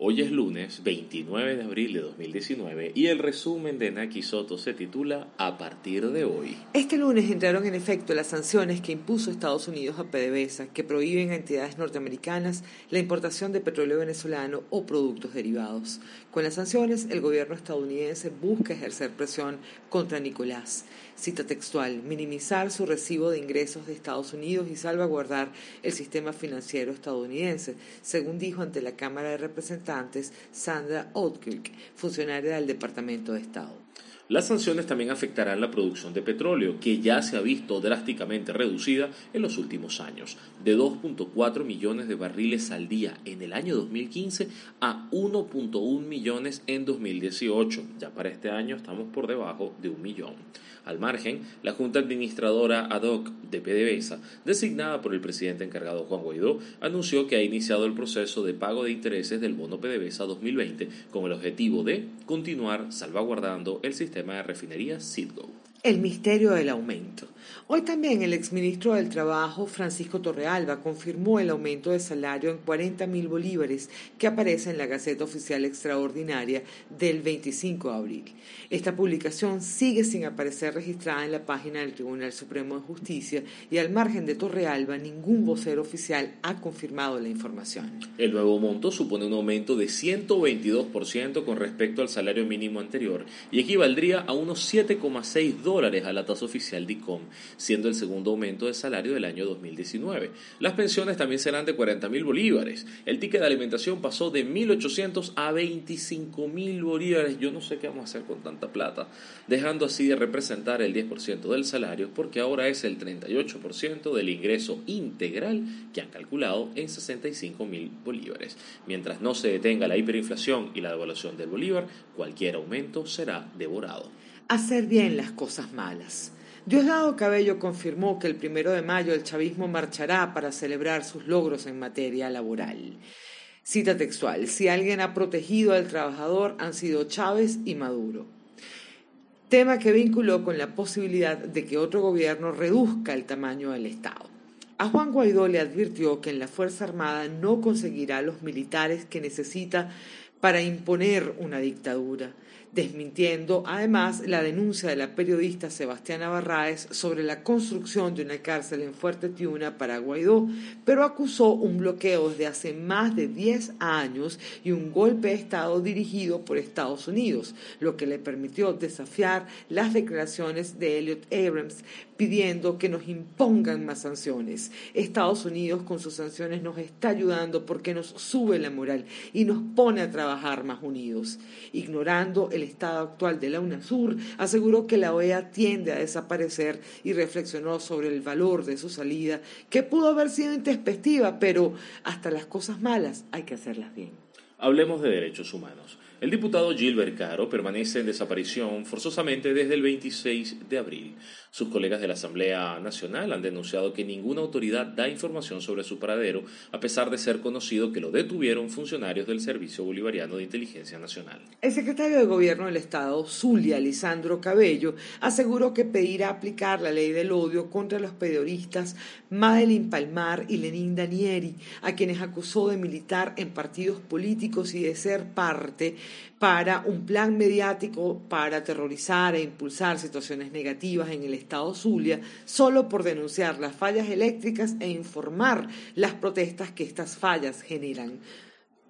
Hoy es lunes 29 de abril de 2019 y el resumen de Naki Soto se titula A partir de hoy. Este lunes entraron en efecto las sanciones que impuso Estados Unidos a PDVSA que prohíben a entidades norteamericanas la importación de petróleo venezolano o productos derivados. Con las sanciones, el gobierno estadounidense busca ejercer presión contra Nicolás. Cita textual, minimizar su recibo de ingresos de Estados Unidos y salvaguardar el sistema financiero estadounidense, según dijo ante la Cámara de Representantes Sandra Oudkirk, funcionaria del Departamento de Estado. Las sanciones también afectarán la producción de petróleo, que ya se ha visto drásticamente reducida en los últimos años, de 2.4 millones de barriles al día en el año 2015 a 1.1 millones en 2018. Ya para este año estamos por debajo de un millón. Al margen, la Junta Administradora ad hoc de PDVSA, designada por el presidente encargado Juan Guaidó, anunció que ha iniciado el proceso de pago de intereses del bono PDVSA 2020 con el objetivo de continuar salvaguardando el sistema de refinería Citgo. El misterio del aumento. Hoy también el exministro del Trabajo, Francisco Torrealba, confirmó el aumento de salario en 40 mil bolívares que aparece en la Gaceta Oficial Extraordinaria del 25 de abril. Esta publicación sigue sin aparecer registrada en la página del Tribunal Supremo de Justicia y al margen de Torrealba ningún vocero oficial ha confirmado la información. El nuevo monto supone un aumento de 122% con respecto al salario mínimo anterior y equivaldría a unos 7,6 dólares a la tasa oficial de ICOM, siendo el segundo aumento de salario del año 2019. Las pensiones también serán de 40 mil bolívares. El ticket de alimentación pasó de 1.800 a 25 mil bolívares. Yo no sé qué vamos a hacer con tanta plata, dejando así de representar el 10% del salario porque ahora es el 38% del ingreso integral que han calculado en 65 mil bolívares. Mientras no se detenga la hiperinflación y la devaluación del bolívar, cualquier aumento será devorado. Hacer bien las cosas malas. Diosdado Cabello confirmó que el primero de mayo el chavismo marchará para celebrar sus logros en materia laboral. Cita textual, si alguien ha protegido al trabajador han sido Chávez y Maduro. Tema que vinculó con la posibilidad de que otro gobierno reduzca el tamaño del Estado. A Juan Guaidó le advirtió que en la Fuerza Armada no conseguirá los militares que necesita para imponer una dictadura desmintiendo además la denuncia de la periodista Sebastiana Barraez sobre la construcción de una cárcel en Fuerte Tiuna para Guaidó, pero acusó un bloqueo desde hace más de 10 años y un golpe de Estado dirigido por Estados Unidos, lo que le permitió desafiar las declaraciones de Elliot Abrams pidiendo que nos impongan más sanciones. Estados Unidos con sus sanciones nos está ayudando porque nos sube la moral y nos pone a trabajar más unidos, ignorando estado actual de la UNASUR, aseguró que la OEA tiende a desaparecer y reflexionó sobre el valor de su salida, que pudo haber sido introspectiva, pero hasta las cosas malas hay que hacerlas bien. Hablemos de derechos humanos. El diputado Gilbert Caro permanece en desaparición forzosamente desde el 26 de abril. Sus colegas de la Asamblea Nacional han denunciado que ninguna autoridad da información sobre su paradero, a pesar de ser conocido que lo detuvieron funcionarios del Servicio Bolivariano de Inteligencia Nacional. El secretario de Gobierno del Estado, Zulia Lisandro Cabello, aseguró que pedirá aplicar la ley del odio contra los periodistas Madeline Palmar y Lenín Danieri, a quienes acusó de militar en partidos políticos y de ser parte para un plan mediático para aterrorizar e impulsar situaciones negativas en el estado Zulia solo por denunciar las fallas eléctricas e informar las protestas que estas fallas generan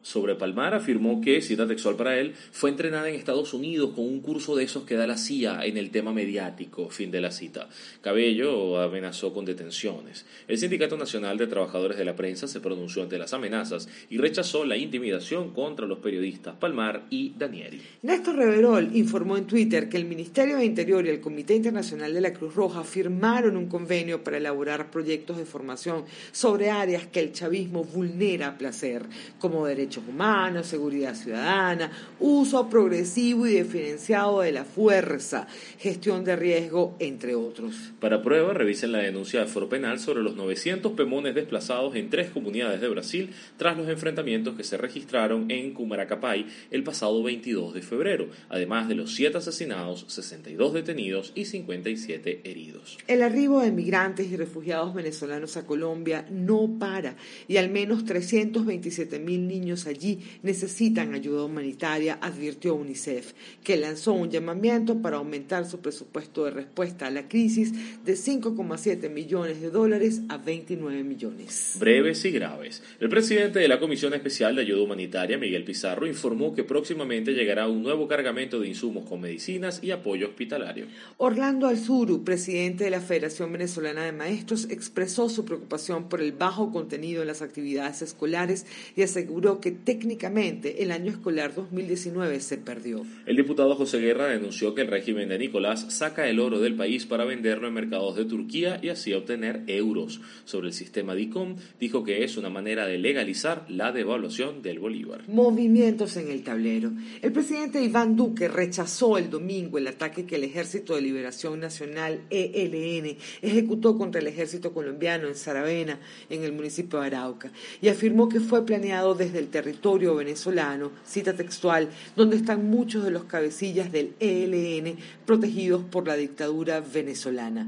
sobre Palmar afirmó que, cita textual para él, fue entrenada en Estados Unidos con un curso de esos que da la CIA en el tema mediático, fin de la cita. Cabello amenazó con detenciones. El Sindicato Nacional de Trabajadores de la Prensa se pronunció ante las amenazas y rechazó la intimidación contra los periodistas Palmar y Danieri. Néstor Reverol informó en Twitter que el Ministerio de Interior y el Comité Internacional de la Cruz Roja firmaron un convenio para elaborar proyectos de formación sobre áreas que el chavismo vulnera a placer, como derechos humanos, seguridad ciudadana, uso progresivo y diferenciado de la fuerza, gestión de riesgo, entre otros. Para prueba, revisen la denuncia de Foro Penal sobre los 900 pemones desplazados en tres comunidades de Brasil tras los enfrentamientos que se registraron en Cumaracapay el pasado 22 de febrero, además de los 7 asesinados, 62 detenidos y 57 heridos. El arribo de migrantes y refugiados venezolanos a Colombia no para y al menos 327 mil niños niños allí necesitan ayuda humanitaria, advirtió UNICEF, que lanzó un llamamiento para aumentar su presupuesto de respuesta a la crisis de 5,7 millones de dólares a 29 millones. Breves y graves. El presidente de la Comisión Especial de Ayuda Humanitaria, Miguel Pizarro, informó que próximamente llegará un nuevo cargamento de insumos con medicinas y apoyo hospitalario. Orlando Alzuru, presidente de la Federación Venezolana de Maestros, expresó su preocupación por el bajo contenido en las actividades escolares y aseguró que técnicamente el año escolar 2019 se perdió. El diputado José Guerra denunció que el régimen de Nicolás saca el oro del país para venderlo en mercados de Turquía y así obtener euros. Sobre el sistema DICOM, dijo que es una manera de legalizar la devaluación del bolívar. Movimientos en el tablero. El presidente Iván Duque rechazó el domingo el ataque que el Ejército de Liberación Nacional, ELN, ejecutó contra el ejército colombiano en Saravena, en el municipio de Arauca, y afirmó que fue planeado desde el territorio venezolano, cita textual, donde están muchos de los cabecillas del ELN protegidos por la dictadura venezolana.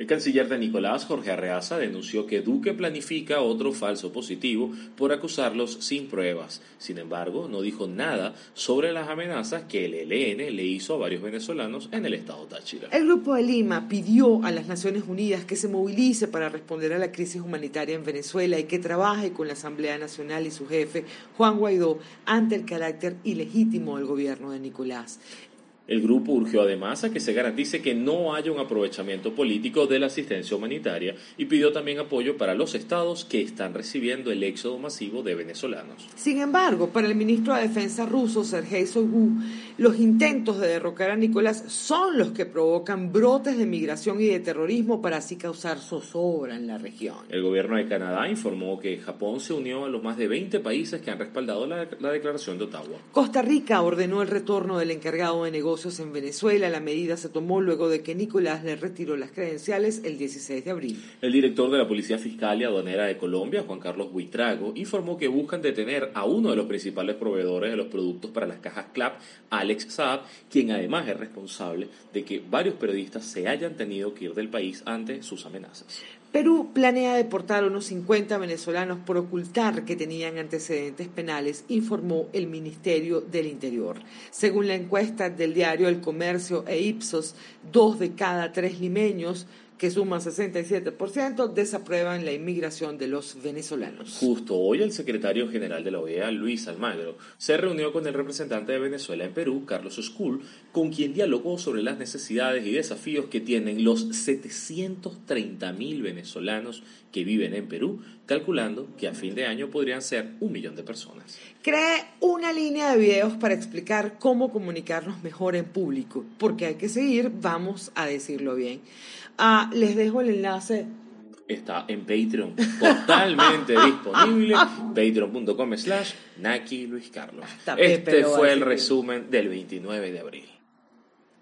El canciller de Nicolás, Jorge Arreaza, denunció que Duque planifica otro falso positivo por acusarlos sin pruebas. Sin embargo, no dijo nada sobre las amenazas que el ELN le hizo a varios venezolanos en el estado Táchira. El Grupo de Lima pidió a las Naciones Unidas que se movilice para responder a la crisis humanitaria en Venezuela y que trabaje con la Asamblea Nacional y su jefe, Juan Guaidó, ante el carácter ilegítimo del gobierno de Nicolás. El grupo urgió además a que se garantice que no haya un aprovechamiento político de la asistencia humanitaria y pidió también apoyo para los estados que están recibiendo el éxodo masivo de venezolanos. Sin embargo, para el ministro de Defensa ruso, Sergei Shoigu, los intentos de derrocar a Nicolás son los que provocan brotes de migración y de terrorismo para así causar zozobra en la región. El gobierno de Canadá informó que Japón se unió a los más de 20 países que han respaldado la, la declaración de Ottawa. Costa Rica ordenó el retorno del encargado de negocios en Venezuela. La medida se tomó luego de que Nicolás le retiró las credenciales el 16 de abril. El director de la Policía Fiscal y Aduanera de Colombia, Juan Carlos Buitrago, informó que buscan detener a uno de los principales proveedores de los productos para las cajas CLAP, Alex Saab, quien además es responsable de que varios periodistas se hayan tenido que ir del país ante sus amenazas. Perú planea deportar a unos 50 venezolanos por ocultar que tenían antecedentes penales, informó el Ministerio del Interior. Según la encuesta del diario El Comercio e Ipsos, dos de cada tres limeños que suman 67%, desaprueban la inmigración de los venezolanos. Justo hoy el secretario general de la OEA, Luis Almagro, se reunió con el representante de Venezuela en Perú, Carlos Skull, con quien dialogó sobre las necesidades y desafíos que tienen los 730 mil venezolanos que viven en Perú, calculando que a fin de año podrían ser un millón de personas. Cree una línea de videos para explicar cómo comunicarnos mejor en público, porque hay que seguir, vamos a decirlo bien. Ah, les dejo el enlace. Está en Patreon, totalmente disponible, patreon.com slash Naki Luis Carlos. Este fue el resumen del 29 de abril.